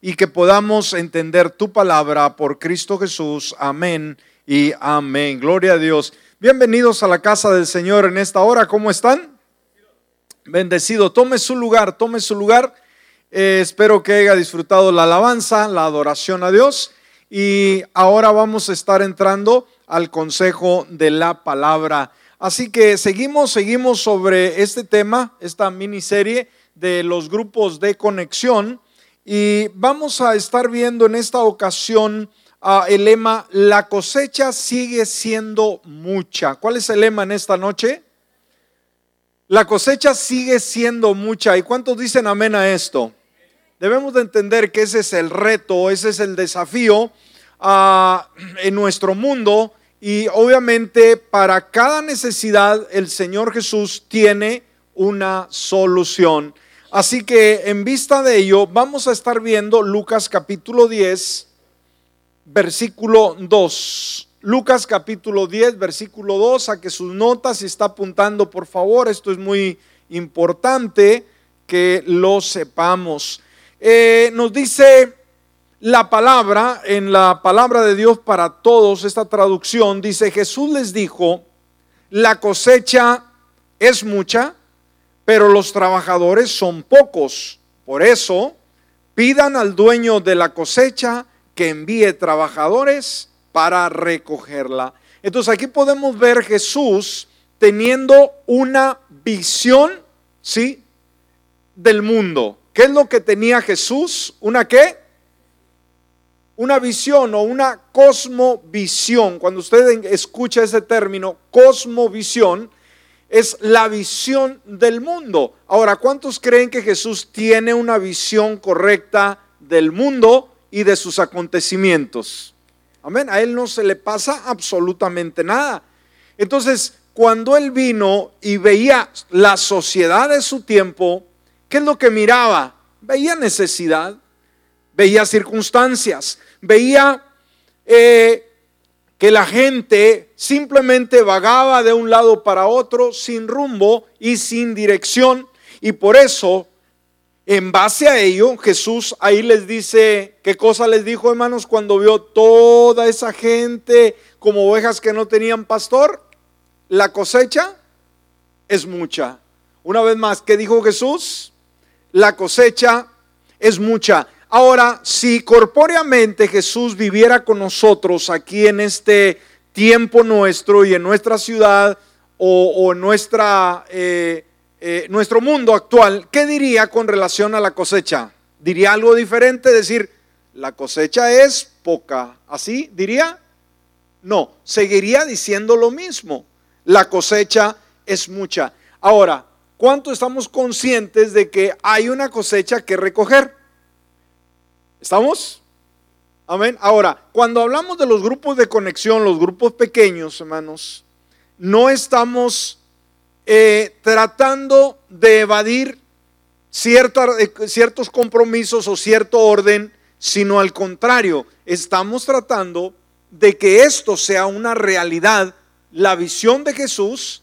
y que podamos entender tu palabra por Cristo Jesús. Amén y amén. Gloria a Dios. Bienvenidos a la casa del Señor en esta hora. ¿Cómo están? Bendecido. Tome su lugar, tome su lugar. Eh, espero que haya disfrutado la alabanza, la adoración a Dios. Y ahora vamos a estar entrando al consejo de la palabra. Así que seguimos, seguimos sobre este tema, esta miniserie de los grupos de conexión. Y vamos a estar viendo en esta ocasión uh, el lema, la cosecha sigue siendo mucha. ¿Cuál es el lema en esta noche? La cosecha sigue siendo mucha. ¿Y cuántos dicen amén a esto? Debemos de entender que ese es el reto, ese es el desafío uh, en nuestro mundo y obviamente para cada necesidad el Señor Jesús tiene una solución. Así que en vista de ello, vamos a estar viendo Lucas capítulo 10, versículo 2. Lucas capítulo 10, versículo 2, a que sus notas, si está apuntando, por favor, esto es muy importante que lo sepamos. Eh, nos dice la palabra, en la palabra de Dios para todos, esta traducción, dice, Jesús les dijo, la cosecha es mucha, pero los trabajadores son pocos. Por eso, pidan al dueño de la cosecha que envíe trabajadores para recogerla. Entonces aquí podemos ver Jesús teniendo una visión, ¿sí? Del mundo. ¿Qué es lo que tenía Jesús? ¿Una qué? Una visión o una cosmovisión. Cuando usted escucha ese término, cosmovisión, es la visión del mundo. Ahora, ¿cuántos creen que Jesús tiene una visión correcta del mundo y de sus acontecimientos? Amén. A él no se le pasa absolutamente nada. Entonces, cuando él vino y veía la sociedad de su tiempo, ¿qué es lo que miraba? Veía necesidad, veía circunstancias, veía eh, que la gente simplemente vagaba de un lado para otro sin rumbo y sin dirección. Y por eso, en base a ello, Jesús ahí les dice, ¿qué cosa les dijo hermanos cuando vio toda esa gente como ovejas que no tenían pastor? La cosecha es mucha. Una vez más, ¿qué dijo Jesús? La cosecha es mucha. Ahora, si corpóreamente Jesús viviera con nosotros aquí en este tiempo nuestro y en nuestra ciudad o, en nuestra, eh, eh, nuestro mundo actual, ¿qué diría con relación a la cosecha? ¿Diría algo diferente? Decir, la cosecha es poca. ¿Así diría? No, seguiría diciendo lo mismo. La cosecha es mucha. Ahora, ¿cuánto estamos conscientes de que hay una cosecha que recoger? ¿Estamos? Amén. Ahora, cuando hablamos de los grupos de conexión, los grupos pequeños, hermanos, no estamos eh, tratando de evadir eh, ciertos compromisos o cierto orden, sino al contrario, estamos tratando de que esto sea una realidad, la visión de Jesús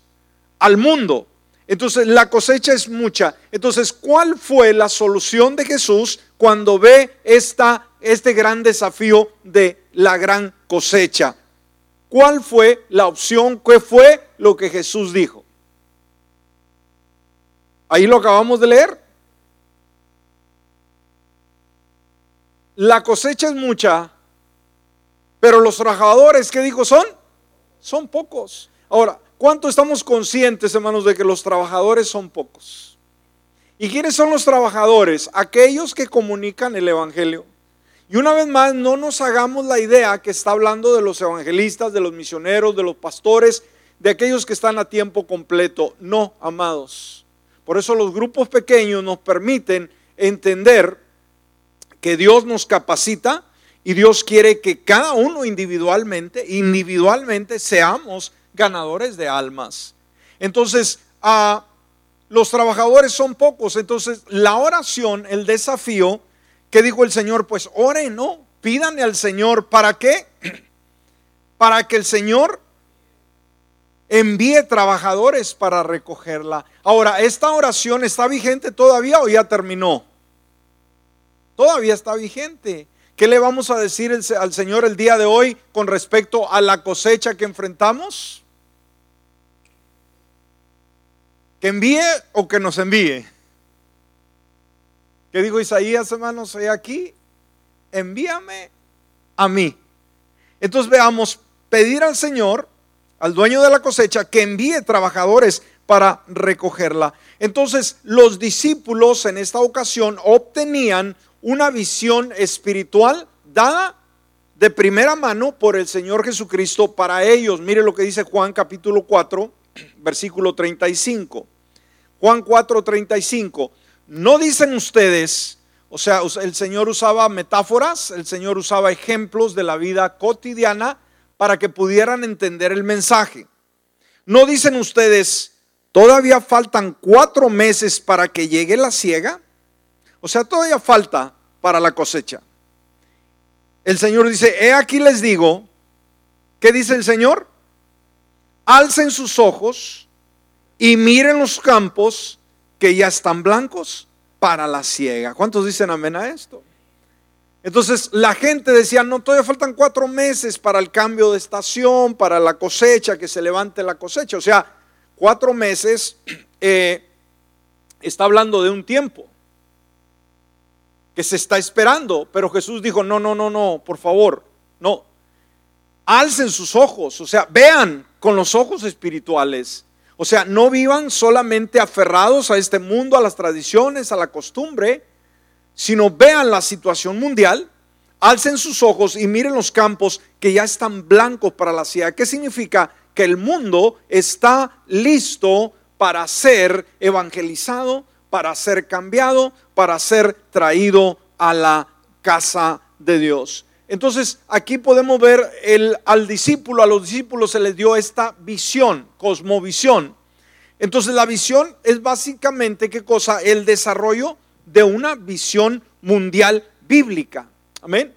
al mundo. Entonces la cosecha es mucha. Entonces, ¿cuál fue la solución de Jesús cuando ve esta, este gran desafío de la gran cosecha? ¿Cuál fue la opción? ¿Qué fue lo que Jesús dijo? Ahí lo acabamos de leer. La cosecha es mucha, pero los trabajadores, ¿qué dijo son? Son pocos. Ahora, ¿Cuánto estamos conscientes, hermanos, de que los trabajadores son pocos? ¿Y quiénes son los trabajadores? Aquellos que comunican el Evangelio. Y una vez más, no nos hagamos la idea que está hablando de los evangelistas, de los misioneros, de los pastores, de aquellos que están a tiempo completo. No, amados. Por eso los grupos pequeños nos permiten entender que Dios nos capacita y Dios quiere que cada uno individualmente, individualmente seamos ganadores de almas. Entonces, a los trabajadores son pocos. Entonces, la oración, el desafío, que dijo el Señor? Pues oren, ¿no? Pídanle al Señor. ¿Para qué? Para que el Señor envíe trabajadores para recogerla. Ahora, ¿esta oración está vigente todavía o ya terminó? todavía está vigente. ¿Qué le vamos a decir al Señor el día de hoy con respecto a la cosecha que enfrentamos? ¿Que envíe o que nos envíe? ¿Qué dijo Isaías, hermanos? He aquí, envíame a mí. Entonces veamos, pedir al Señor, al dueño de la cosecha, que envíe trabajadores para recogerla. Entonces los discípulos en esta ocasión obtenían una visión espiritual dada de primera mano por el Señor Jesucristo para ellos. Mire lo que dice Juan capítulo 4, versículo 35. Juan 4, 35. No dicen ustedes, o sea, el Señor usaba metáforas, el Señor usaba ejemplos de la vida cotidiana para que pudieran entender el mensaje. No dicen ustedes, todavía faltan cuatro meses para que llegue la siega. O sea, todavía falta para la cosecha. El Señor dice, he aquí les digo, ¿qué dice el Señor? Alcen sus ojos y miren los campos que ya están blancos para la siega. ¿Cuántos dicen amén a esto? Entonces la gente decía, no, todavía faltan cuatro meses para el cambio de estación, para la cosecha, que se levante la cosecha. O sea, cuatro meses eh, está hablando de un tiempo que se está esperando. Pero Jesús dijo, no, no, no, no, por favor, no. Alcen sus ojos, o sea, vean con los ojos espirituales. O sea, no vivan solamente aferrados a este mundo, a las tradiciones, a la costumbre, sino vean la situación mundial, alcen sus ojos y miren los campos que ya están blancos para la ciudad. ¿Qué significa? Que el mundo está listo para ser evangelizado, para ser cambiado, para ser traído a la casa de Dios. Entonces aquí podemos ver el, al discípulo, a los discípulos se les dio esta visión, cosmovisión. Entonces la visión es básicamente qué cosa? El desarrollo de una visión mundial bíblica. Amén.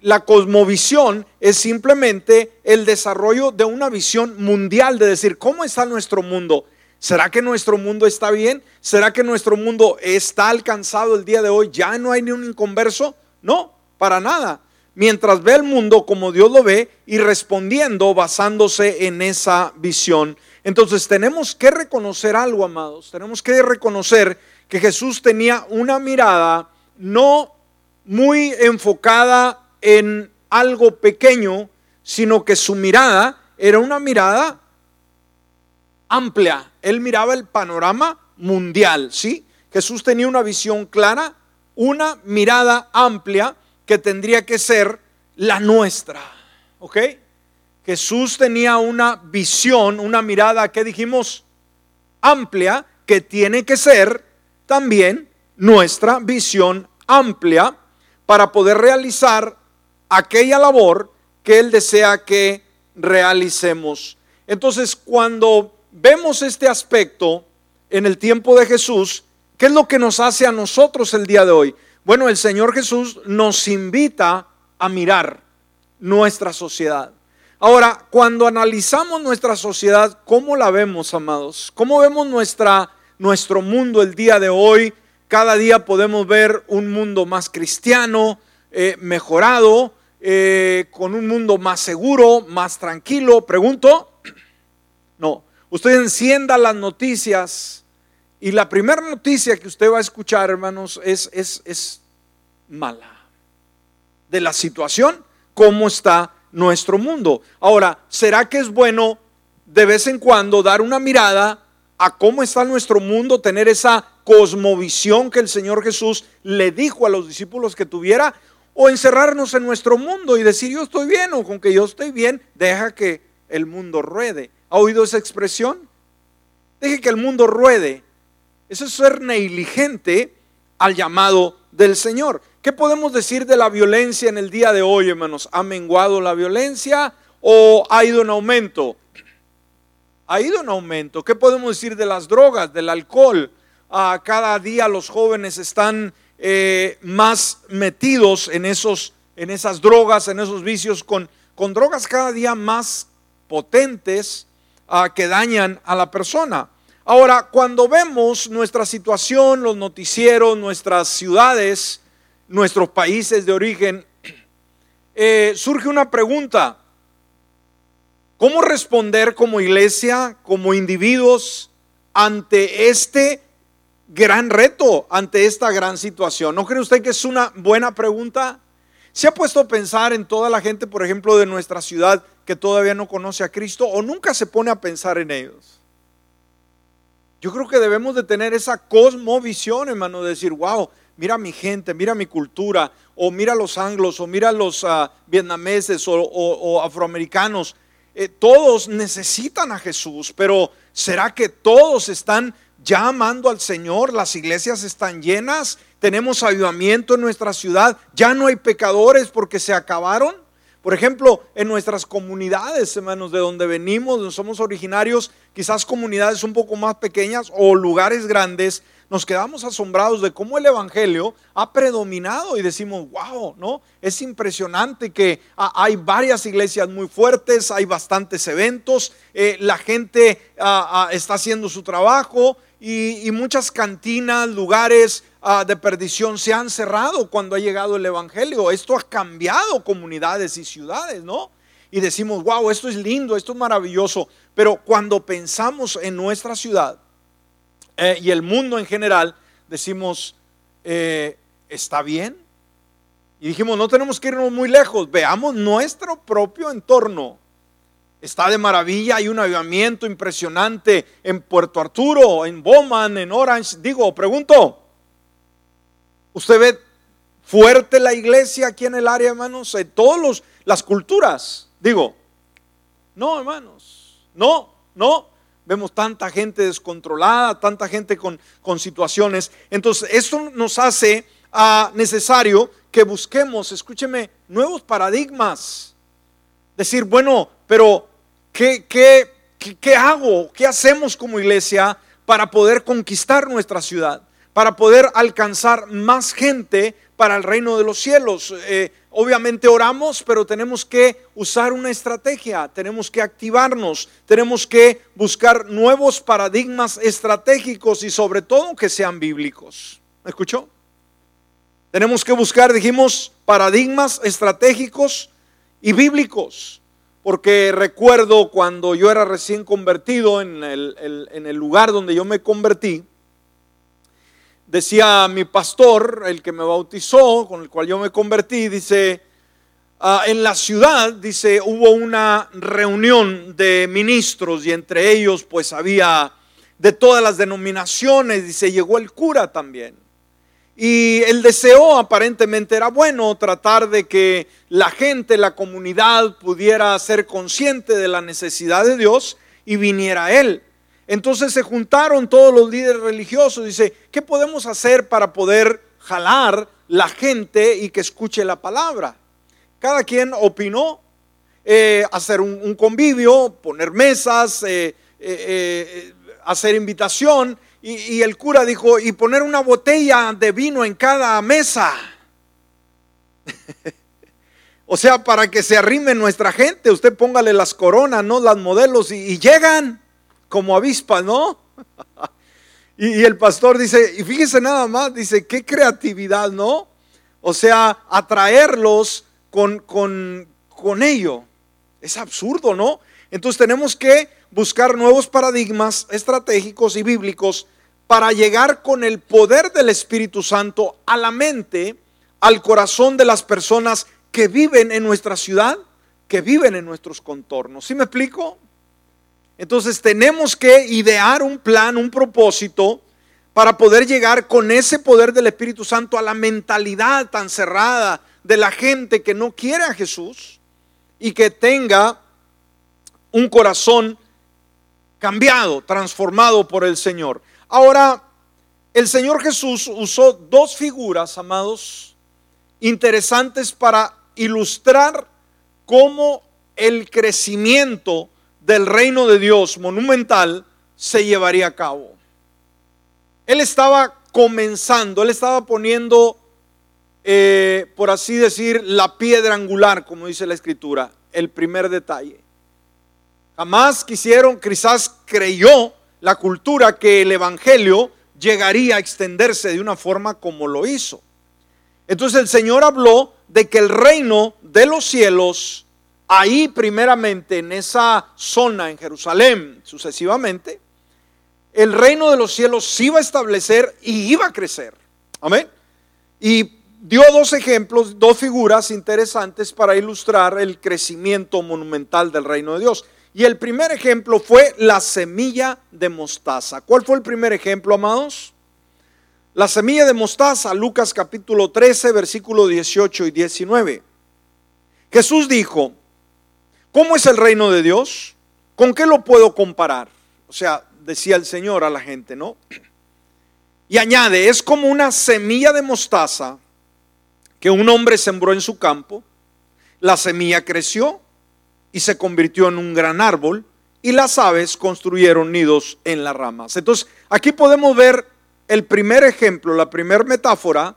La cosmovisión es simplemente el desarrollo de una visión mundial, de decir, ¿cómo está nuestro mundo? ¿Será que nuestro mundo está bien? ¿Será que nuestro mundo está alcanzado el día de hoy? ¿Ya no hay ni un inconverso? No, para nada. Mientras ve el mundo como Dios lo ve y respondiendo basándose en esa visión. Entonces tenemos que reconocer algo, amados. Tenemos que reconocer que Jesús tenía una mirada no muy enfocada en algo pequeño, sino que su mirada era una mirada amplia. Él miraba el panorama mundial, ¿sí? Jesús tenía una visión clara, una mirada amplia que tendría que ser la nuestra, ¿ok? Jesús tenía una visión, una mirada, que dijimos? Amplia, que tiene que ser también nuestra visión amplia para poder realizar aquella labor que Él desea que realicemos. Entonces, cuando vemos este aspecto en el tiempo de Jesús, ¿qué es lo que nos hace a nosotros el día de hoy? Bueno, el Señor Jesús nos invita a mirar nuestra sociedad. Ahora, cuando analizamos nuestra sociedad, ¿cómo la vemos, amados? ¿Cómo vemos nuestra, nuestro mundo el día de hoy? Cada día podemos ver un mundo más cristiano, eh, mejorado, eh, con un mundo más seguro, más tranquilo. Pregunto, no, usted encienda las noticias y la primera noticia que usted va a escuchar, hermanos, es, es, es mala. De la situación, cómo está nuestro mundo. Ahora, ¿será que es bueno de vez en cuando dar una mirada a cómo está nuestro mundo, tener esa cosmovisión que el Señor Jesús le dijo a los discípulos que tuviera? O encerrarnos en nuestro mundo y decir yo estoy bien o con que yo estoy bien, deja que el mundo ruede. ¿Ha oído esa expresión? Deje que el mundo ruede. Eso es ser negligente al llamado del Señor. ¿Qué podemos decir de la violencia en el día de hoy, hermanos? ¿Ha menguado la violencia o ha ido en aumento? Ha ido en aumento. ¿Qué podemos decir de las drogas, del alcohol? Ah, cada día los jóvenes están eh, más metidos en, esos, en esas drogas, en esos vicios, con, con drogas cada día más potentes, que dañan a la persona. Ahora, cuando vemos nuestra situación, los noticieros, nuestras ciudades, nuestros países de origen, eh, surge una pregunta. ¿Cómo responder como iglesia, como individuos, ante este gran reto, ante esta gran situación? ¿No cree usted que es una buena pregunta? ¿Se ha puesto a pensar en toda la gente, por ejemplo, de nuestra ciudad que todavía no conoce a Cristo o nunca se pone a pensar en ellos? Yo creo que debemos de tener esa cosmovisión, hermano, de decir, wow, mira mi gente, mira mi cultura, o mira los anglos, o mira los uh, vietnameses o, afroamericanos. Eh, todos necesitan a Jesús, pero ¿será que todos están ya amando al Señor? Las iglesias están llenas tenemos avivamiento en nuestra ciudad, ya no hay pecadores porque se acabaron. Por ejemplo, en nuestras comunidades, hermanos, de donde venimos, donde somos originarios, quizás comunidades un poco más pequeñas o lugares grandes, nos quedamos asombrados de cómo el Evangelio ha predominado y decimos, wow, ¿no? Es impresionante que hay varias iglesias muy fuertes, hay bastantes eventos, eh, la gente ah, ah, está haciendo su trabajo y muchas cantinas, lugares Ah, de perdición se han cerrado cuando ha llegado el Evangelio. Esto ha cambiado comunidades y ciudades, ¿no? Y decimos, wow, esto es lindo, esto es maravilloso. Pero cuando pensamos en nuestra ciudad eh, y el mundo en general, decimos, eh, ¿está bien? Y dijimos, no tenemos que irnos muy lejos, veamos nuestro propio entorno. Está de maravilla, hay un avivamiento impresionante en Puerto Arturo, en Bowman, en Orange. Digo, pregunto, Usted ve fuerte la iglesia aquí en el área, hermanos, en todas las culturas. Digo, no, hermanos, no, no. Vemos tanta gente descontrolada, tanta gente con, con situaciones. Entonces, esto nos hace ah, necesario que busquemos, escúcheme, nuevos paradigmas. Decir, bueno, pero ¿qué, qué, qué, hago? ¿Qué hacemos como iglesia para poder conquistar nuestra ciudad? para poder alcanzar más gente para el reino de los cielos. Eh, obviamente oramos, pero tenemos que usar una estrategia, tenemos que activarnos, tenemos que buscar nuevos paradigmas estratégicos y sobre todo que sean bíblicos. ¿Me escuchó? Tenemos que buscar, dijimos, paradigmas estratégicos y bíblicos. Porque recuerdo cuando yo era recién convertido en el, en el lugar donde yo me convertí, Decía mi pastor, el que me bautizó, con el cual yo me convertí, dice, ah, en la ciudad, dice, hubo una reunión de ministros y entre ellos pues había de todas las denominaciones, dice, llegó el cura también. Y el deseo aparentemente era bueno, tratar de que la gente, la comunidad pudiera ser consciente de la necesidad de Dios y viniera a Él. Entonces se juntaron todos los líderes religiosos. Dice, ¿qué podemos hacer para poder jalar la gente y que escuche la palabra? Cada quien opinó eh, hacer un, convivio, poner mesas, eh, eh, hacer invitación. Y, y el cura dijo, y poner una botella de vino en cada mesa. o sea, para que se arrime nuestra gente, usted póngale las coronas, no las modelos, y llegan como avispa, ¿no? y, el pastor dice, y fíjese nada más, dice, qué creatividad, ¿no? O sea, atraerlos con, con, con ello. Es absurdo, ¿no? Entonces tenemos que buscar nuevos paradigmas estratégicos y bíblicos para llegar con el poder del Espíritu Santo a la mente, al corazón de las personas que viven en nuestra ciudad, que viven en nuestros contornos. ¿Sí me explico? Entonces tenemos que idear un plan, un propósito para poder llegar con ese poder del Espíritu Santo a la mentalidad tan cerrada de la gente que no quiere a Jesús y que tenga un corazón cambiado, transformado por el Señor. Ahora, el Señor Jesús usó dos figuras, amados, interesantes para ilustrar cómo el crecimiento del reino de Dios monumental se llevaría a cabo. Él estaba comenzando, él estaba poniendo, eh, por así decir, la piedra angular, como dice la escritura, el primer detalle. Jamás quisieron, quizás creyó la cultura que el Evangelio llegaría a extenderse de una forma como lo hizo. Entonces el Señor habló de que el reino de los cielos, ahí primeramente en esa zona, en Jerusalén, sucesivamente, el reino de los cielos se iba a establecer y iba a crecer. Amén. Y dio dos ejemplos, dos figuras interesantes para ilustrar el crecimiento monumental del reino de Dios. Y el primer ejemplo fue la semilla de mostaza. ¿Cuál fue el primer ejemplo, amados? La semilla de mostaza, Lucas capítulo 13, versículo 18 y 19. Jesús dijo, ¿cómo es el reino de Dios? ¿Con qué lo puedo comparar? O sea, decía el Señor a la gente, ¿no? Y añade, es como una semilla de mostaza que un hombre sembró en su campo. La semilla creció y se convirtió en un gran árbol y las aves construyeron nidos en las ramas. Entonces, aquí podemos ver el primer ejemplo, la primera metáfora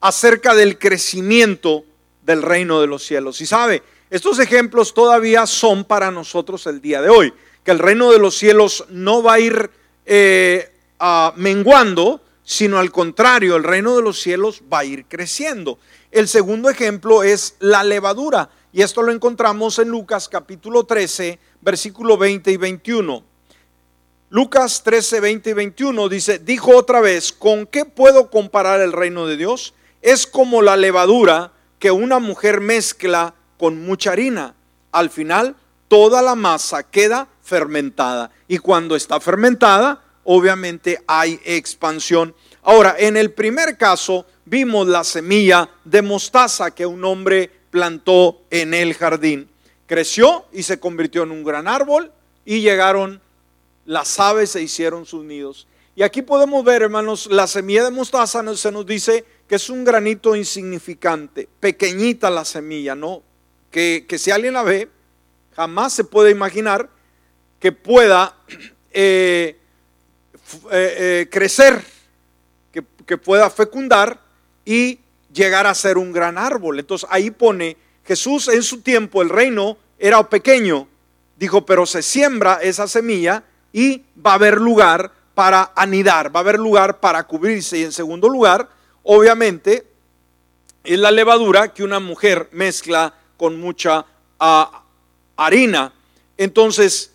acerca del crecimiento del reino de los cielos. Y sabe, estos ejemplos todavía son para nosotros el día de hoy, que el reino de los cielos no va a ir eh, menguando, sino al contrario, el reino de los cielos va a ir creciendo. El segundo ejemplo es la levadura, y esto lo encontramos en Lucas capítulo 13, versículo 20 y 21. Lucas 13, 20 y 21 dice, dijo otra vez, ¿con qué puedo comparar el reino de Dios? Es como la levadura que una mujer mezcla con mucha harina. Al final, toda la masa queda fermentada. Y cuando está fermentada, obviamente hay expansión. Ahora, en el primer caso, vimos la semilla de mostaza que un hombre plantó en el jardín. Creció y se convirtió en un gran árbol y llegaron las aves se hicieron sus nidos. Y aquí podemos ver, hermanos, la semilla de mostaza se nos dice que es un granito insignificante, pequeñita la semilla, ¿no? Que, si alguien la ve, jamás se puede imaginar que pueda eh, eh, eh, crecer, que, que pueda fecundar y llegar a ser un gran árbol. Entonces ahí pone, Jesús en su tiempo, el reino era pequeño, dijo, pero se siembra esa semilla y va a haber lugar para anidar, va a haber lugar para cubrirse. Y en segundo lugar, obviamente, es la levadura que una mujer mezcla con mucha ah, harina. Entonces,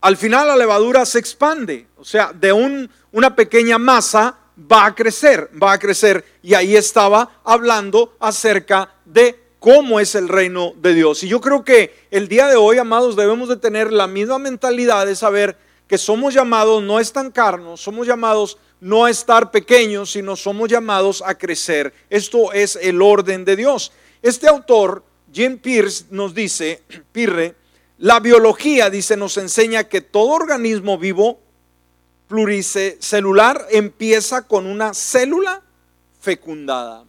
al final la levadura se expande, o sea, de un, una pequeña masa va a crecer, va a crecer. Y ahí estaba hablando acerca de cómo es el reino de Dios. Y yo creo que el día de hoy, amados, debemos de tener la misma mentalidad de saber que somos llamados no a estancarnos, somos llamados no a estar pequeños, sino somos llamados a crecer. Esto es el orden de Dios. Este autor, Jim Pierce, nos dice, Pirre, la biología, dice, nos enseña que todo organismo vivo pluricelular empieza con una célula fecundada.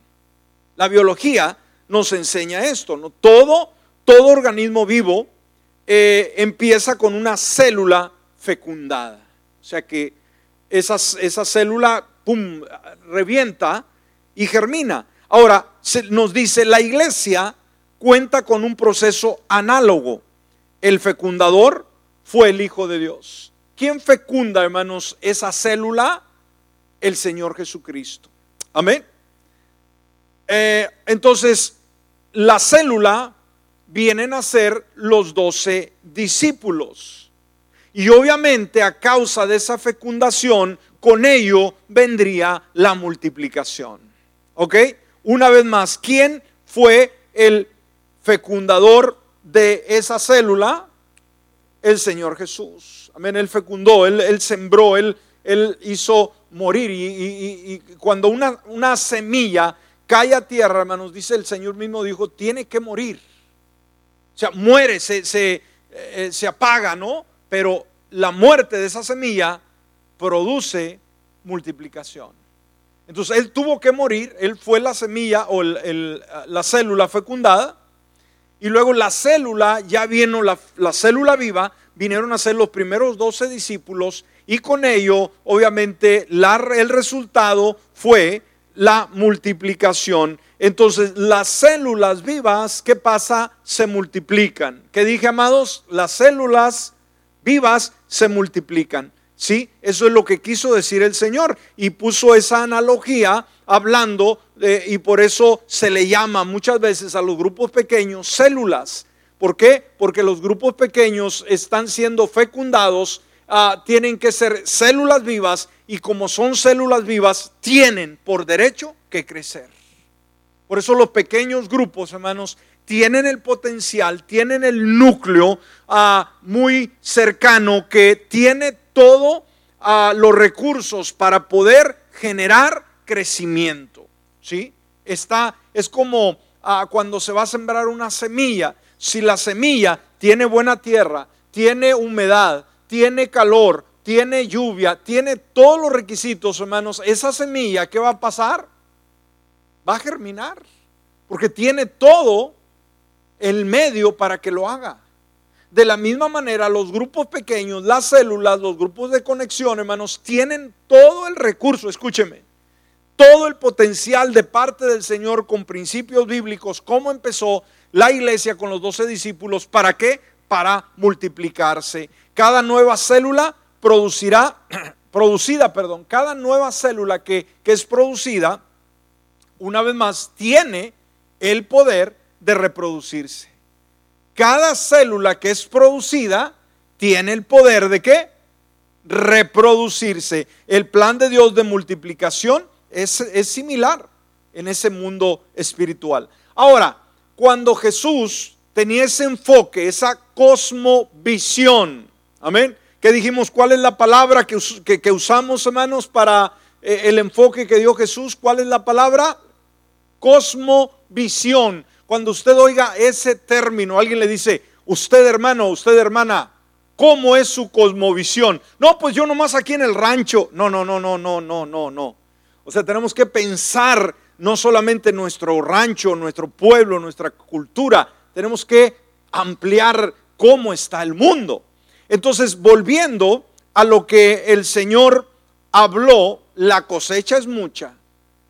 La biología nos enseña esto, ¿no? Todo, todo organismo vivo eh, empieza con una célula fecundada. O sea que esa célula, pum, revienta y germina. Ahora, nos dice, la iglesia cuenta con un proceso análogo. El fecundador fue el Hijo de Dios. ¿Quién fecunda, hermanos, esa célula? El Señor Jesucristo. Amén. Eh, entonces, la célula vienen a ser los doce discípulos. Y obviamente a causa de esa fecundación, con ello vendría la multiplicación. ¿Ok? Una vez más, ¿quién fue el fecundador de esa célula? El Señor Jesús. Amén, Él fecundó, Él, sembró, él, hizo morir. Y, cuando una, una, semilla cae a tierra, hermanos, dice el Señor mismo, dijo, tiene que morir. O sea, muere, se, se, eh, se apaga, ¿no? pero la muerte de esa semilla produce multiplicación. Entonces él tuvo que morir, él fue la semilla o la célula fecundada, y luego la célula, ya vino la, célula viva, vinieron a ser los primeros doce discípulos, y con ello, obviamente, el resultado fue la multiplicación. Entonces, las células vivas, ¿qué pasa? Se multiplican. ¿Qué dije, amados? Las células vivas se multiplican. ¿Sí? Eso es lo que quiso decir el Señor y puso esa analogía hablando y por eso se le llama muchas veces a los grupos pequeños células. ¿Por qué? Porque los grupos pequeños están siendo fecundados, ah, tienen que ser células vivas y como son células vivas, tienen por derecho que crecer. Por eso los pequeños grupos, hermanos, tienen el potencial, tienen el núcleo ah, muy cercano que tiene todos los recursos para poder generar crecimiento. ¿sí? Está, es como ah, cuando se va a sembrar una semilla. Si la semilla tiene buena tierra, tiene humedad, tiene calor, tiene lluvia, tiene todos los requisitos, hermanos, esa semilla, ¿qué va a pasar? Va a germinar, porque tiene todo el medio para que lo haga. De la misma manera, los grupos pequeños, las células, los grupos de conexión, hermanos, tienen todo el recurso, escúcheme, todo el potencial de parte del Señor con principios bíblicos, como empezó la iglesia con los doce discípulos, ¿para qué? Para multiplicarse. Cada nueva célula producirá, producida, perdón, cada nueva célula que, que es producida, una vez más, tiene el poder de reproducirse. Cada célula que es producida tiene el poder de qué? Reproducirse. El plan de Dios de multiplicación es, es similar en ese mundo espiritual. Ahora, cuando Jesús tenía ese enfoque, esa cosmovisión, amén, que dijimos, ¿cuál es la palabra que, que, usamos, hermanos, para eh, el enfoque que dio Jesús? ¿Cuál es la palabra? Cosmovisión. Cuando usted oiga ese término, alguien le dice, usted hermano, usted hermana, ¿cómo es su cosmovisión? No, pues yo nomás aquí en el rancho. No, no, no, no, no, no, no, no. O sea, tenemos que pensar no solamente nuestro rancho, nuestro pueblo, nuestra cultura, tenemos que ampliar cómo está el mundo. Entonces, volviendo a lo que el Señor habló, la cosecha es mucha,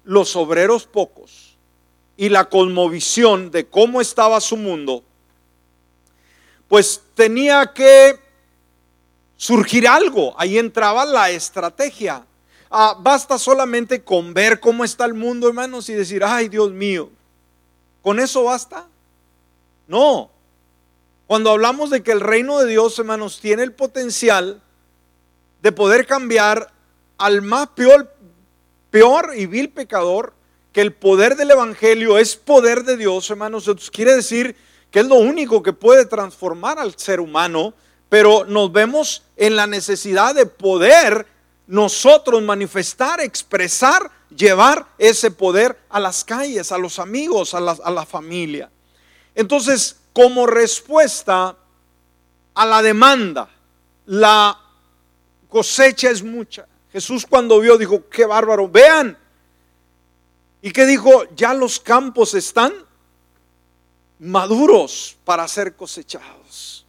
los obreros pocos y la cosmovisión de cómo estaba su mundo, pues tenía que surgir algo. Ahí entraba la estrategia. Ah, basta solamente con ver cómo está el mundo, hermanos, y decir, ay Dios mío, ¿con eso basta? No. Cuando hablamos de que el reino de Dios, hermanos, tiene el potencial de poder cambiar al más peor, peor y vil pecador, que el poder del Evangelio es poder de Dios, hermanos, quiere decir que es lo único que puede transformar al ser humano, pero nos vemos en la necesidad de poder nosotros manifestar, expresar, llevar ese poder a las calles, a los amigos, a la, a la familia. Entonces, como respuesta a la demanda, la cosecha es mucha. Jesús cuando vio dijo, qué bárbaro, vean, ¿Y qué dijo? Ya los campos están maduros para ser cosechados.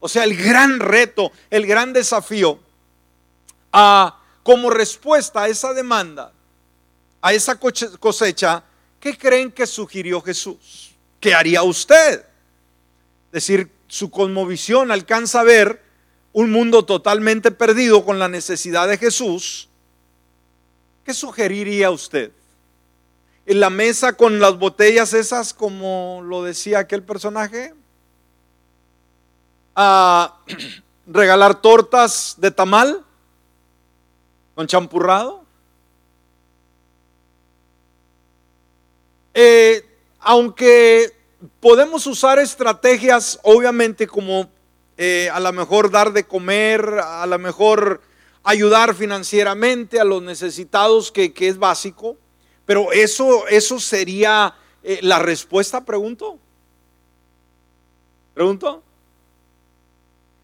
O sea, el gran reto, el gran desafío, a, como respuesta a esa demanda, a esa cosecha, ¿qué creen que sugirió Jesús? ¿Qué haría usted? Es decir, su cosmovisión alcanza a ver un mundo totalmente perdido con la necesidad de Jesús. ¿Qué sugeriría usted? En la mesa con las botellas esas, como lo decía aquel personaje, a regalar tortas de tamal con champurrado. Eh, aunque podemos usar estrategias, obviamente, como eh, a lo mejor dar de comer, a lo mejor ayudar financieramente a los necesitados, que, que es básico. Pero eso, eso sería eh, la respuesta, pregunto. ¿Pregunto?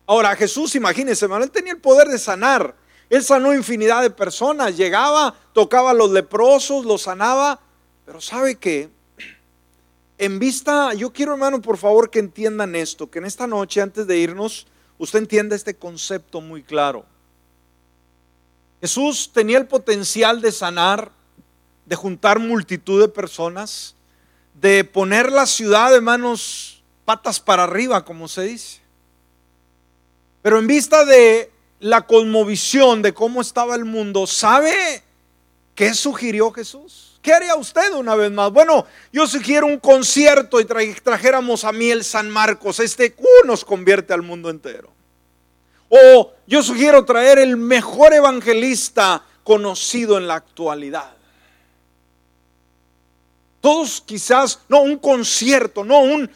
Ahora, Jesús, imagínense, él tenía el poder de sanar. Él sanó infinidad de personas. Llegaba, tocaba a los leprosos, los sanaba. Pero ¿sabe qué? En vista, yo quiero hermano, por favor, que entiendan esto, que en esta noche, antes de irnos, usted entienda este concepto muy claro. Jesús tenía el potencial de sanar, de juntar multitud de personas, de poner la ciudad de manos patas para arriba, como se dice. Pero en vista de la cosmovisión de cómo estaba el mundo, ¿sabe qué sugirió Jesús? ¿Qué haría usted una vez más? Bueno, yo sugiero un concierto y trajéramos a Miel San Marcos. Este uh, nos convierte al mundo entero. O yo sugiero traer el mejor evangelista conocido en la actualidad. Todos quizás, no un concierto, no un,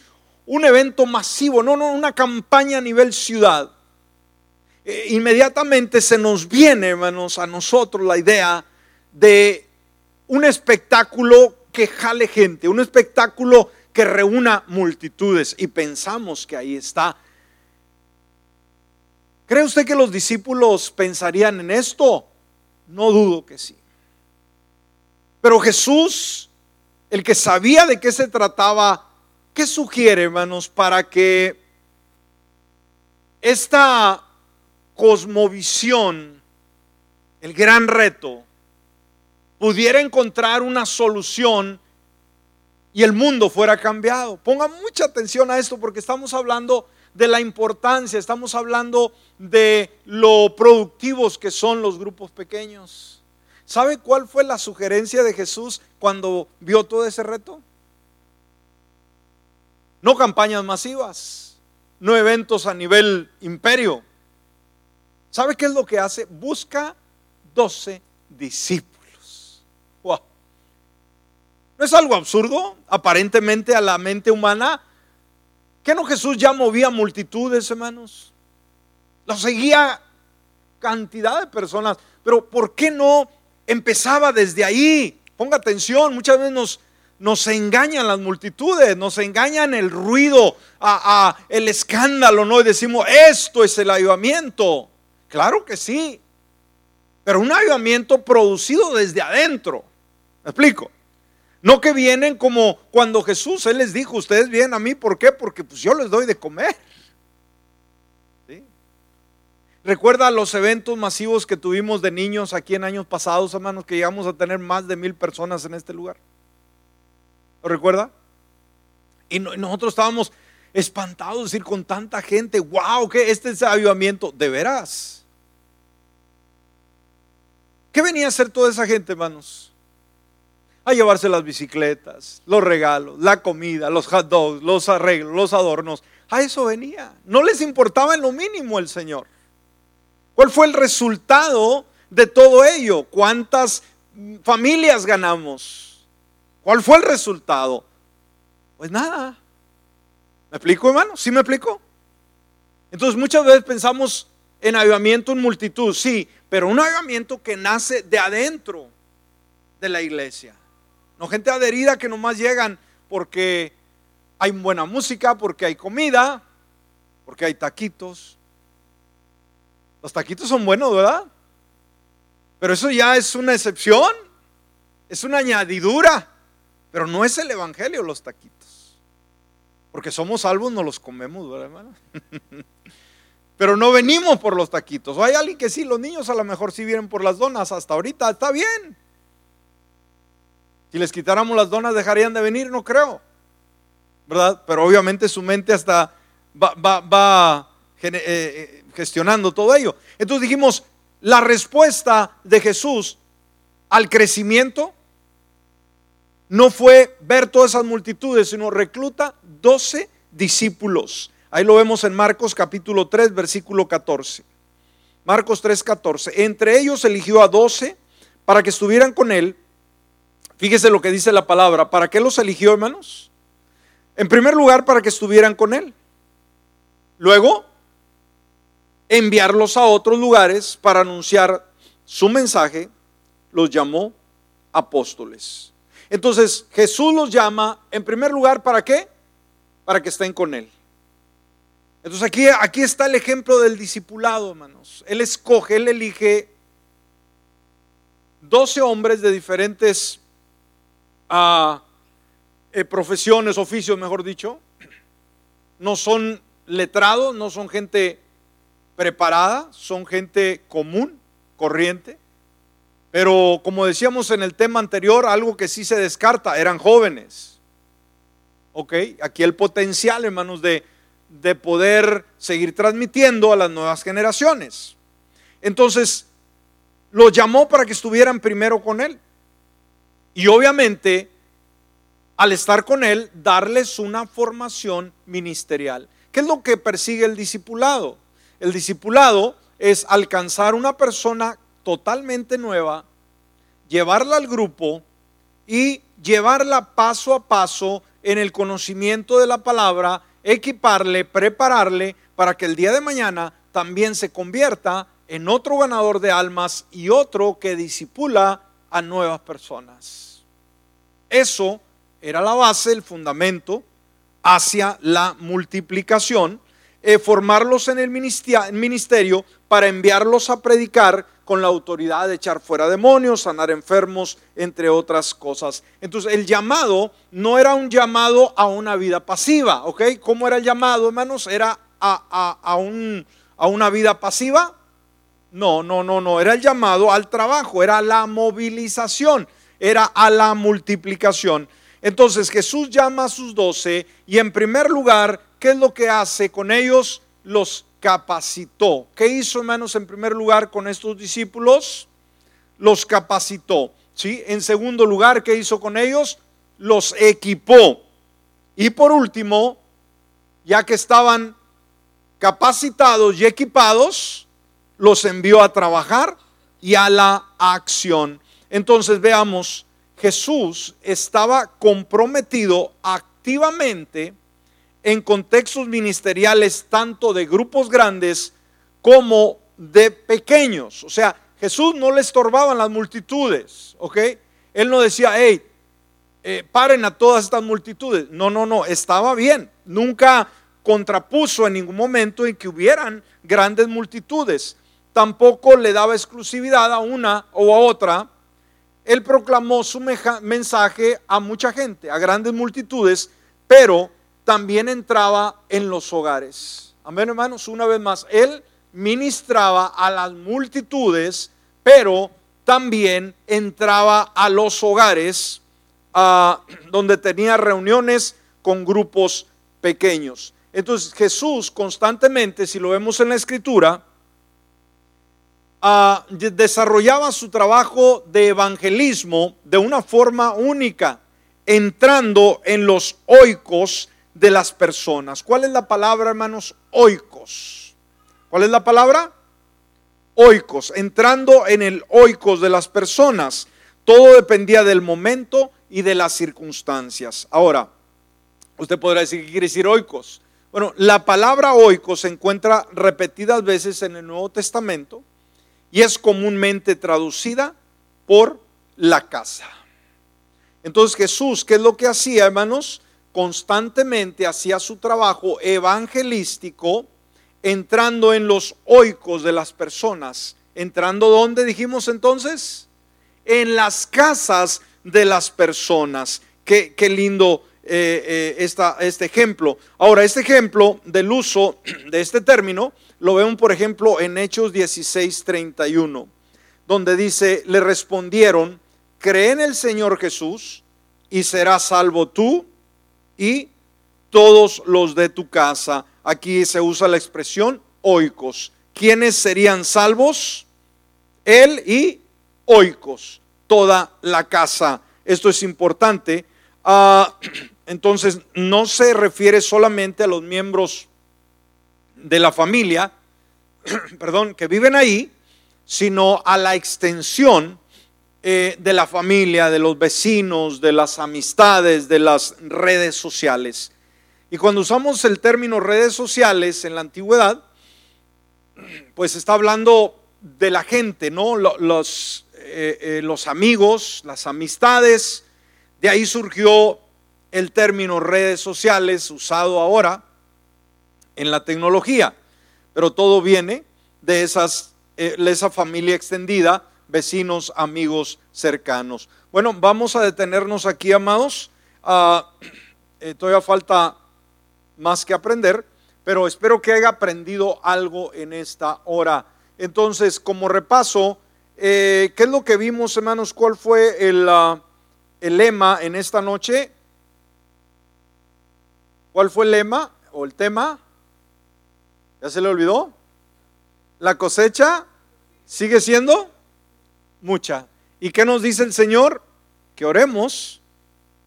un evento masivo, no, no una campaña a nivel ciudad. Eh, inmediatamente se nos viene, hermanos, a nosotros la idea de un espectáculo que jale gente, un espectáculo que reúna multitudes. Y pensamos que ahí está. ¿Cree usted que los discípulos pensarían en esto? No dudo que sí. Pero Jesús, el que sabía de qué se trataba, ¿qué sugiere, hermanos, para que esta cosmovisión, el gran reto, pudiera encontrar una solución y el mundo fuera cambiado. Ponga mucha atención a esto porque estamos hablando de la importancia, estamos hablando de lo productivos que son los grupos pequeños. ¿Sabe cuál fue la sugerencia de Jesús cuando vio todo ese reto? No campañas masivas, no eventos a nivel imperio, ¿Sabe qué es lo que hace? Busca 12 discípulos. ¿No es algo absurdo aparentemente a la mente humana? ¿Que no Jesús ya movía multitudes, hermanos? Lo seguía cantidad de personas, pero ¿por qué no empezaba desde ahí? Ponga atención, muchas veces nos, engañan las multitudes, nos engañan el ruido, a, el escándalo, ¿no? Y decimos, esto es el avivamiento. Claro que sí. Pero un avivamiento producido desde adentro. ¿Me explico? No que vienen como cuando Jesús, Él les dijo, ustedes vienen a mí, ¿por qué? Porque pues yo les doy de comer. Recuerda los eventos masivos que tuvimos de niños aquí en años pasados, hermanos, que llegamos a tener más de mil personas en este lugar. ¿Lo recuerda? Y, nosotros estábamos espantados de decir con tanta gente, wow, que este es avivamiento, de veras. ¿Qué venía a hacer toda esa gente, hermanos? A llevarse las bicicletas, los regalos, la comida, los hot dogs, los arreglos, los adornos. A eso venía. No les importaba en lo mínimo el Señor. ¿Cuál fue el resultado de todo ello? ¿Cuántas familias ganamos? ¿Cuál fue el resultado? Pues nada. ¿Me explico, hermano? ¿Sí me explico? Entonces muchas veces pensamos en avivamiento en multitud, sí, pero un avivamiento que nace de adentro de la iglesia. No gente adherida que nomás llegan porque hay buena música, porque hay comida, porque hay taquitos. Los taquitos son buenos, ¿verdad? Pero eso ya es una excepción, es una añadidura, pero no es el evangelio los taquitos. Porque somos salvos, no los comemos, ¿verdad, hermano? Pero no venimos por los taquitos. O hay alguien que sí, los niños a lo mejor sí vienen por las donas hasta ahorita, está bien. Si les quitáramos las donas dejarían de venir, no creo. ¿Verdad? Pero obviamente su mente hasta va, eh, eh, gestionando todo ello. Entonces dijimos, la respuesta de Jesús al crecimiento no fue ver todas esas multitudes, sino recluta 12 discípulos. Ahí lo vemos en Marcos capítulo 3, versículo 14. Marcos 3, 14. Entre ellos eligió a 12 para que estuvieran con él. Fíjese lo que dice la palabra. ¿Para qué los eligió, hermanos? En primer lugar, para que estuvieran con él. Luego, enviarlos a otros lugares para anunciar su mensaje. Los llamó apóstoles. Entonces, Jesús los llama, en primer lugar, ¿para qué? Para que estén con él. Entonces aquí, aquí está el ejemplo del discipulado, hermanos. Él escoge, él elige 12 hombres de diferentes ah, eh, profesiones, oficios, mejor dicho. No son letrados, no son gente preparada, son gente común, corriente. Pero como decíamos en el tema anterior, algo que sí se descarta, eran jóvenes. Ok, aquí el potencial, hermanos, de de poder seguir transmitiendo a las nuevas generaciones. Entonces, los llamó para que estuvieran primero con él. Y obviamente, al estar con él, darles una formación ministerial. ¿Qué es lo que persigue el discipulado? El discipulado es alcanzar una persona totalmente nueva, llevarla al grupo y llevarla paso a paso en el conocimiento de la palabra, equiparle, prepararle para que el día de mañana también se convierta en otro ganador de almas y otro que disipula a nuevas personas. Eso era la base, el fundamento hacia la multiplicación, eh, formarlos en el ministerio para enviarlos a predicar con la autoridad de echar fuera demonios, sanar enfermos, entre otras cosas. Entonces, el llamado no era un llamado a una vida pasiva, ¿ok? ¿Cómo era el llamado, hermanos? ¿Era a, a, un, a una vida pasiva? No, no, no, no, era el llamado al trabajo, era la movilización, era a la multiplicación. Entonces Jesús llama a sus doce y en primer lugar, ¿qué es lo que hace con ellos? Los capacitó. ¿Qué hizo, hermanos, en primer lugar con estos discípulos? Los capacitó. ¿sí? En segundo lugar, ¿qué hizo con ellos? Los equipó. Y por último, ya que estaban capacitados y equipados, los envió a trabajar y a la acción. Entonces veamos, Jesús estaba comprometido activamente en contextos ministeriales tanto de grupos grandes como de pequeños. O sea, Jesús no le estorbaban las multitudes, ¿ok? Él no decía, hey, eh, paren a todas estas multitudes. No, no, no, estaba bien. Nunca contrapuso en ningún momento en que hubieran grandes multitudes. Tampoco le daba exclusividad a una o a otra. Él proclamó su mensaje a mucha gente, a grandes multitudes, pero también entraba en los hogares. Amén, hermanos, una vez más, él ministraba a las multitudes, pero también entraba a los hogares ah, donde tenía reuniones con grupos pequeños. Entonces Jesús constantemente, si lo vemos en la escritura, ah, desarrollaba su trabajo de evangelismo de una forma única, entrando en los oicos de las personas. ¿Cuál es la palabra, hermanos? Oikos. ¿Cuál es la palabra? Oikos. Entrando en el oikos de las personas. Todo dependía del momento y de las circunstancias. Ahora, usted podrá decir, ¿qué quiere decir oikos? Bueno, la palabra oikos se encuentra repetidas veces en el Nuevo Testamento y es comúnmente traducida por la casa. Entonces Jesús, ¿qué es lo que hacía, hermanos? Constantemente hacía su trabajo evangelístico, entrando en los oicos de las personas. ¿Entrando dónde dijimos entonces? En las casas de las personas. Qué, qué lindo eh, eh, este ejemplo. Ahora, este ejemplo del uso de este término lo vemos, por ejemplo, en Hechos 16:31, donde dice, le respondieron, cree en el Señor Jesús y serás salvo tú y todos los de tu casa. Aquí se usa la expresión oicos. ¿Quiénes serían salvos? Él y oicos, toda la casa. Esto es importante. Ah, entonces, no se refiere solamente a los miembros de la familia, perdón, que viven ahí, sino a la extensión eh, de la familia, de los vecinos, de las amistades, de las redes sociales. Y cuando usamos el término redes sociales en la antigüedad, pues está hablando de la gente, ¿no? Los, eh, eh, los amigos, las amistades. De ahí surgió el término redes sociales usado ahora en la tecnología. Pero todo viene de esas, esa familia extendida vecinos, amigos cercanos. Bueno, vamos a detenernos aquí, amados. Ah, eh, todavía falta más que aprender, pero espero que haya aprendido algo en esta hora. Entonces, como repaso, eh, ¿qué es lo que vimos, hermanos? ¿Cuál fue el, ah, el lema en esta noche? ¿Cuál fue el lema o el tema? ¿Ya se le olvidó? La cosecha sigue siendo mucha. ¿Y qué nos dice el Señor? Que oremos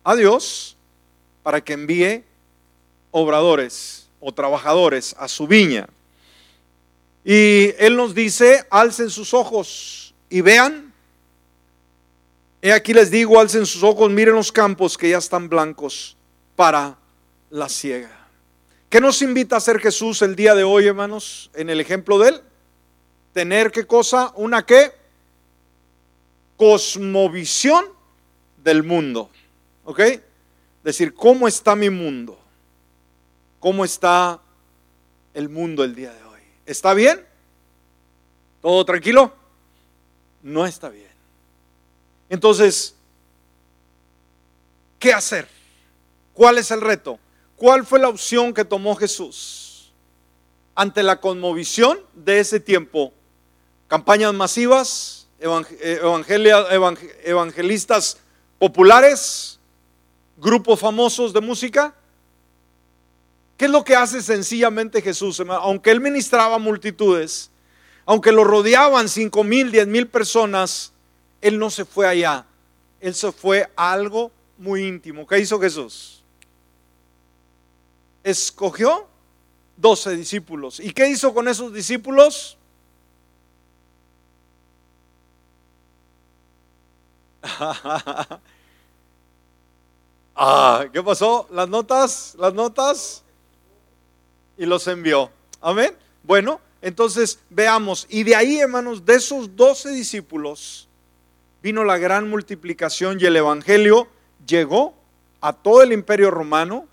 a Dios para que envíe obradores o trabajadores a su viña. Y Él nos dice, alcen sus ojos y vean. He aquí les digo, alcen sus ojos, miren los campos que ya están blancos para la ciega. ¿Qué nos invita a hacer Jesús el día de hoy, hermanos? En el ejemplo de Él. Tener qué cosa? Una qué? Cosmovisión del mundo. ¿Ok? Decir, ¿cómo está mi mundo? ¿Cómo está el mundo el día de hoy? ¿Está bien? ¿Todo tranquilo? No está bien. Entonces, ¿qué hacer? ¿Cuál es el reto? ¿Cuál fue la opción que tomó Jesús ante la conmovisión de ese tiempo? Campañas masivas, evangelistas populares, grupos famosos de música. ¿Qué es lo que hace sencillamente Jesús? Aunque él ministraba multitudes, aunque lo rodeaban cinco mil, diez mil personas, él no se fue allá. Él se fue a algo muy íntimo. ¿Qué hizo Jesús? escogió 12 discípulos. ¿Y qué hizo con esos discípulos? ah, ¿qué pasó? Las notas, las notas y los envió. Amén. Bueno, entonces veamos. Y de ahí, hermanos, de esos 12 discípulos vino la gran multiplicación y el Evangelio llegó a todo el imperio romano,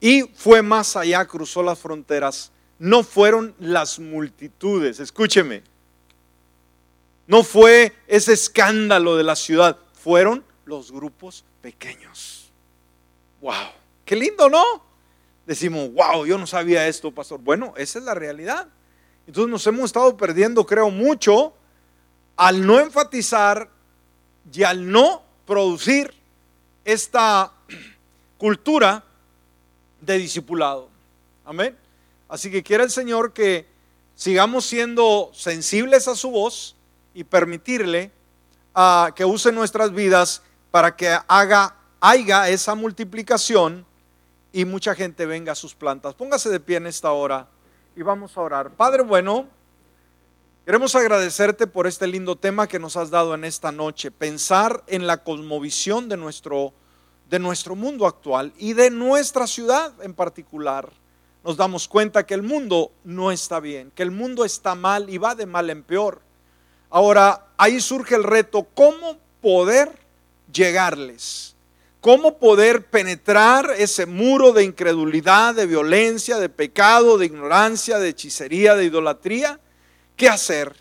y fue más allá, cruzó las fronteras. No fueron las multitudes, escúcheme. No fue ese escándalo de la ciudad, fueron los grupos pequeños. Wow, qué lindo, ¿no? Decimos, wow, yo no sabía esto, pastor. Bueno, esa es la realidad. Entonces nos hemos estado perdiendo, creo, mucho al no enfatizar y al no producir esta cultura de discipulado. Amén. Así que quiere el Señor que sigamos siendo sensibles a su voz y permitirle a que use nuestras vidas para que haga, haya esa multiplicación y mucha gente venga a sus plantas. Póngase de pie en esta hora y vamos a orar. Padre bueno, queremos agradecerte por este lindo tema que nos has dado en esta noche. Pensar en la cosmovisión de nuestro de nuestro mundo actual y de nuestra ciudad en particular, nos damos cuenta que el mundo no está bien, que el mundo está mal y va de mal en peor. Ahora, ahí surge el reto, ¿cómo poder llegarles? ¿Cómo poder penetrar ese muro de incredulidad, de violencia, de pecado, de ignorancia, de hechicería, de idolatría? ¿Qué hacer?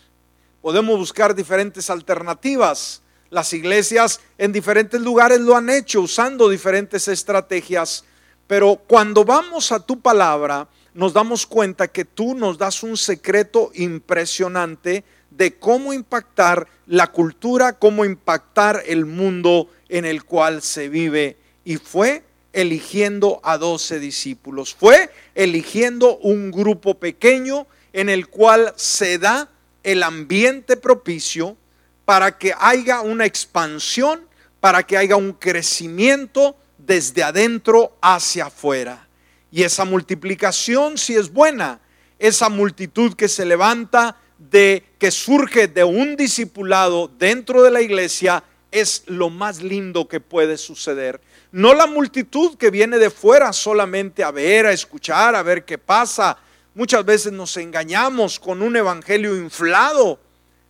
Podemos buscar diferentes alternativas las iglesias en diferentes lugares lo han hecho usando diferentes estrategias, pero cuando vamos a tu palabra nos damos cuenta que tú nos das un secreto impresionante de cómo impactar la cultura, cómo impactar el mundo en el cual se vive. Y fue eligiendo a doce discípulos, fue eligiendo un grupo pequeño en el cual se da el ambiente propicio para que haya una expansión, para que haya un crecimiento desde adentro hacia afuera. Y esa multiplicación, si es buena, esa multitud que se levanta de que surge de un discipulado dentro de la iglesia es lo más lindo que puede suceder. No la multitud que viene de fuera solamente a ver, a escuchar, a ver qué pasa. Muchas veces nos engañamos con un evangelio inflado,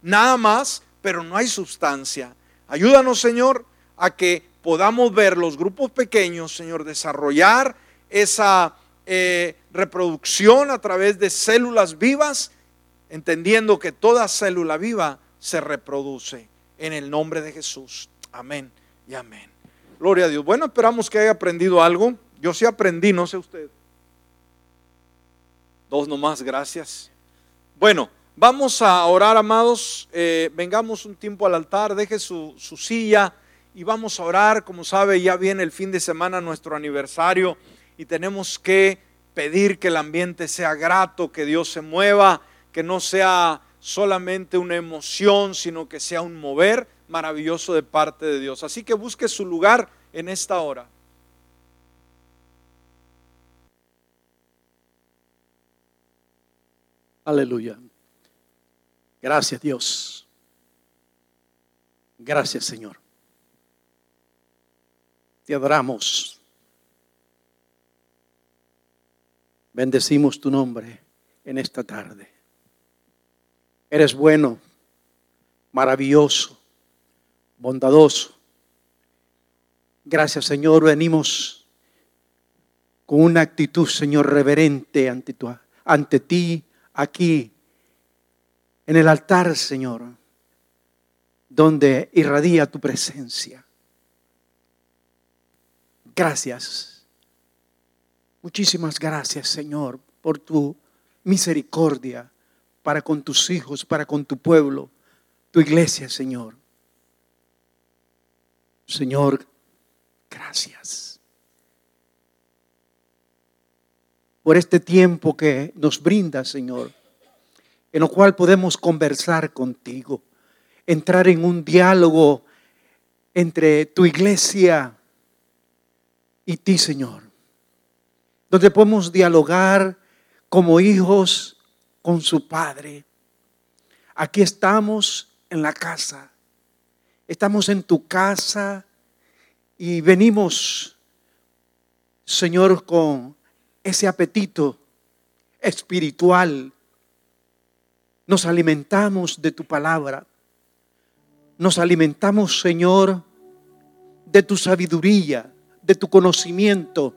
nada más pero no hay sustancia. Ayúdanos, Señor, a que podamos ver los grupos pequeños, Señor, desarrollar esa eh, reproducción a través de células vivas, entendiendo que toda célula viva se reproduce en el nombre de Jesús. Amén y amén. Gloria a Dios. Bueno, esperamos que haya aprendido algo. Yo sí aprendí, no sé usted. Dos nomás, gracias. Bueno. Vamos a orar, amados. Eh, vengamos un tiempo al altar, deje su, su, silla y vamos a orar. Como sabe, ya viene el fin de semana nuestro aniversario y tenemos que pedir que el ambiente sea grato, que Dios se mueva, que no sea solamente una emoción, sino que sea un mover maravilloso de parte de Dios. Así que busque su lugar en esta hora. Aleluya. Gracias Dios. Gracias Señor. Te adoramos. Bendecimos tu nombre en esta tarde. Eres bueno, maravilloso, bondadoso. Gracias Señor, venimos con una actitud, Señor, reverente ante, ante ti, aquí, en el altar, Señor, donde irradia tu presencia. Gracias. Muchísimas gracias, Señor, por tu misericordia para con tus hijos, para con tu pueblo, tu iglesia, Señor. Señor, gracias por este tiempo que nos brinda, Señor, en lo cual podemos conversar contigo, entrar en un diálogo entre tu iglesia y ti, Señor, donde podemos dialogar como hijos con su Padre. Aquí estamos en la casa, estamos en tu casa y venimos, Señor, con ese apetito espiritual. Nos alimentamos de tu palabra. Nos alimentamos, Señor, de tu sabiduría, de tu conocimiento.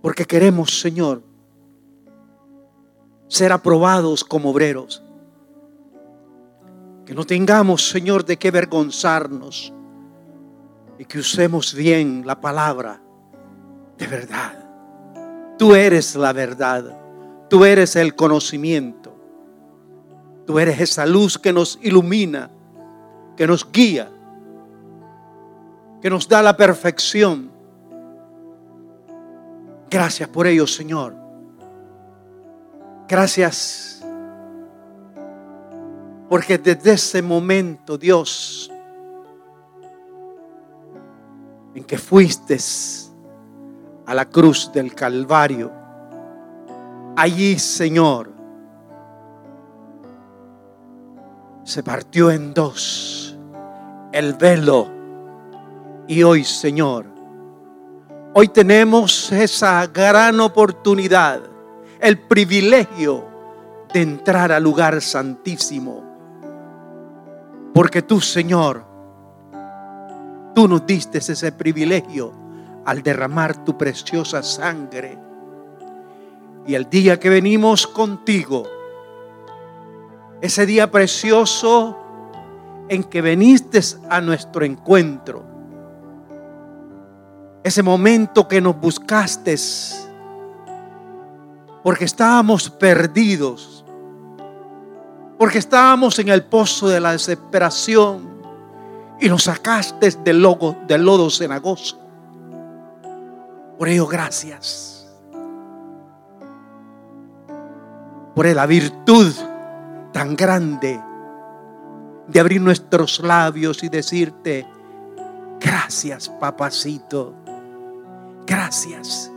Porque queremos, Señor, ser aprobados como obreros. Que no tengamos, Señor, de qué vergonzarnos y que usemos bien la palabra de verdad. Tú eres la verdad, tú eres el conocimiento, tú eres esa luz que nos ilumina, que nos guía, que nos da la perfección. Gracias por ello, Señor. Gracias. Porque desde ese momento, Dios, en que fuiste a la cruz del Calvario, allí, Señor, se partió en dos el velo. Y hoy, Señor, hoy tenemos esa gran oportunidad el privilegio de entrar al lugar santísimo. Porque tú, Señor, tú nos diste ese privilegio al derramar tu preciosa sangre. Y el día que venimos contigo, ese día precioso en que viniste a nuestro encuentro, ese momento que nos buscaste, porque estábamos perdidos, porque estábamos en el pozo de la desesperación y nos sacaste del, lodo cenagoso. Por ello, gracias. Por la virtud tan grande de abrir nuestros labios y decirte, gracias, papacito. Gracias.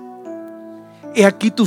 He aquí tu